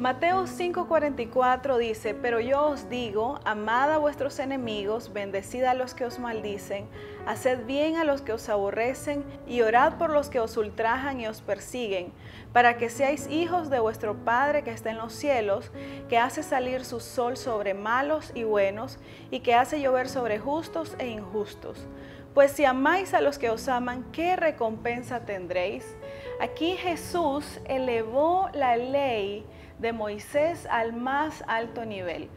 Mateo 5:44 dice, pero yo os digo, amad a vuestros enemigos, bendecid a los que os maldicen, haced bien a los que os aborrecen y orad por los que os ultrajan y os persiguen, para que seáis hijos de vuestro Padre que está en los cielos, que hace salir su sol sobre malos y buenos, y que hace llover sobre justos e injustos. Pues si amáis a los que os aman, ¿qué recompensa tendréis? Aquí Jesús elevó la ley de Moisés al más alto nivel.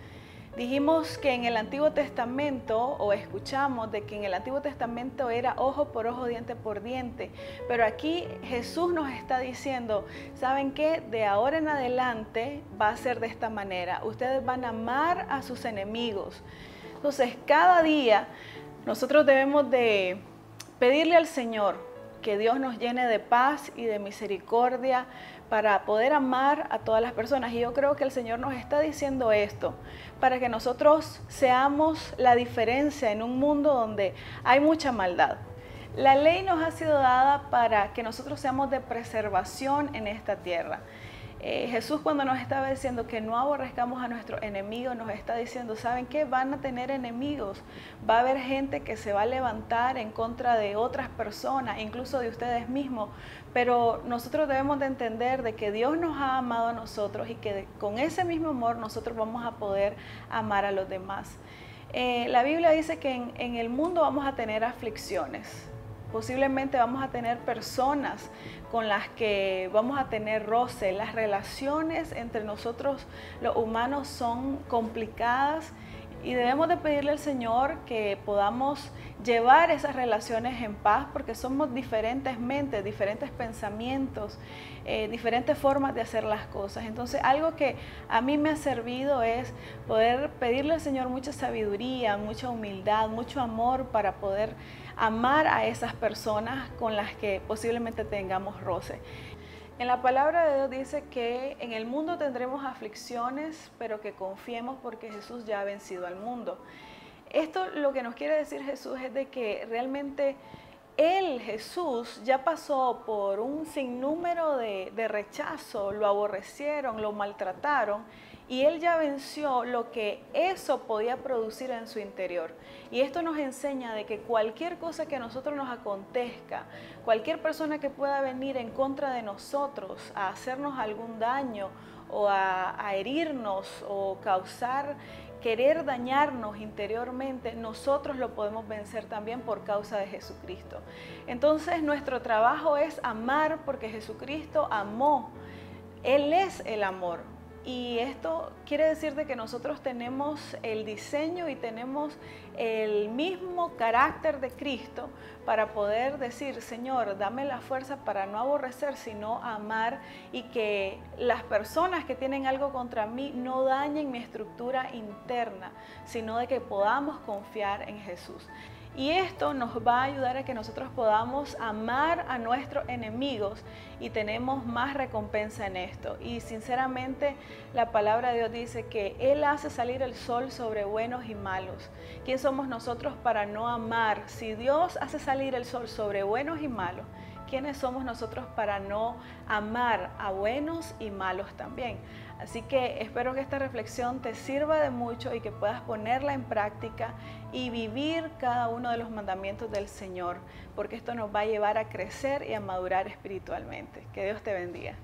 Dijimos que en el Antiguo Testamento, o escuchamos de que en el Antiguo Testamento era ojo por ojo, diente por diente, pero aquí Jesús nos está diciendo, ¿saben qué? De ahora en adelante va a ser de esta manera. Ustedes van a amar a sus enemigos. Entonces, cada día nosotros debemos de pedirle al Señor que Dios nos llene de paz y de misericordia para poder amar a todas las personas. Y yo creo que el Señor nos está diciendo esto, para que nosotros seamos la diferencia en un mundo donde hay mucha maldad. La ley nos ha sido dada para que nosotros seamos de preservación en esta tierra. Eh, Jesús cuando nos estaba diciendo que no aborrezcamos a nuestros enemigos, nos está diciendo, ¿saben qué? Van a tener enemigos, va a haber gente que se va a levantar en contra de otras personas, incluso de ustedes mismos, pero nosotros debemos de entender de que Dios nos ha amado a nosotros y que con ese mismo amor nosotros vamos a poder amar a los demás. Eh, la Biblia dice que en, en el mundo vamos a tener aflicciones, posiblemente vamos a tener personas con las que vamos a tener roce. Las relaciones entre nosotros los humanos son complicadas y debemos de pedirle al Señor que podamos llevar esas relaciones en paz porque somos diferentes mentes, diferentes pensamientos, eh, diferentes formas de hacer las cosas. Entonces algo que a mí me ha servido es poder pedirle al Señor mucha sabiduría, mucha humildad, mucho amor para poder amar a esas personas con las que posiblemente tengamos roce. En la palabra de Dios dice que en el mundo tendremos aflicciones, pero que confiemos porque Jesús ya ha vencido al mundo. Esto lo que nos quiere decir Jesús es de que realmente Él, Jesús, ya pasó por un sinnúmero de, de rechazo, lo aborrecieron, lo maltrataron y él ya venció lo que eso podía producir en su interior. Y esto nos enseña de que cualquier cosa que a nosotros nos acontezca, cualquier persona que pueda venir en contra de nosotros a hacernos algún daño o a, a herirnos o causar querer dañarnos interiormente, nosotros lo podemos vencer también por causa de Jesucristo. Entonces nuestro trabajo es amar porque Jesucristo amó. Él es el amor. Y esto quiere decir de que nosotros tenemos el diseño y tenemos el mismo carácter de Cristo para poder decir, Señor, dame la fuerza para no aborrecer, sino amar y que las personas que tienen algo contra mí no dañen mi estructura interna, sino de que podamos confiar en Jesús. Y esto nos va a ayudar a que nosotros podamos amar a nuestros enemigos y tenemos más recompensa en esto. Y sinceramente la palabra de Dios dice que Él hace salir el sol sobre buenos y malos. ¿Quién somos nosotros para no amar? Si Dios hace salir el sol sobre buenos y malos, ¿quiénes somos nosotros para no amar a buenos y malos también? Así que espero que esta reflexión te sirva de mucho y que puedas ponerla en práctica y vivir cada uno de los mandamientos del Señor, porque esto nos va a llevar a crecer y a madurar espiritualmente. Que Dios te bendiga.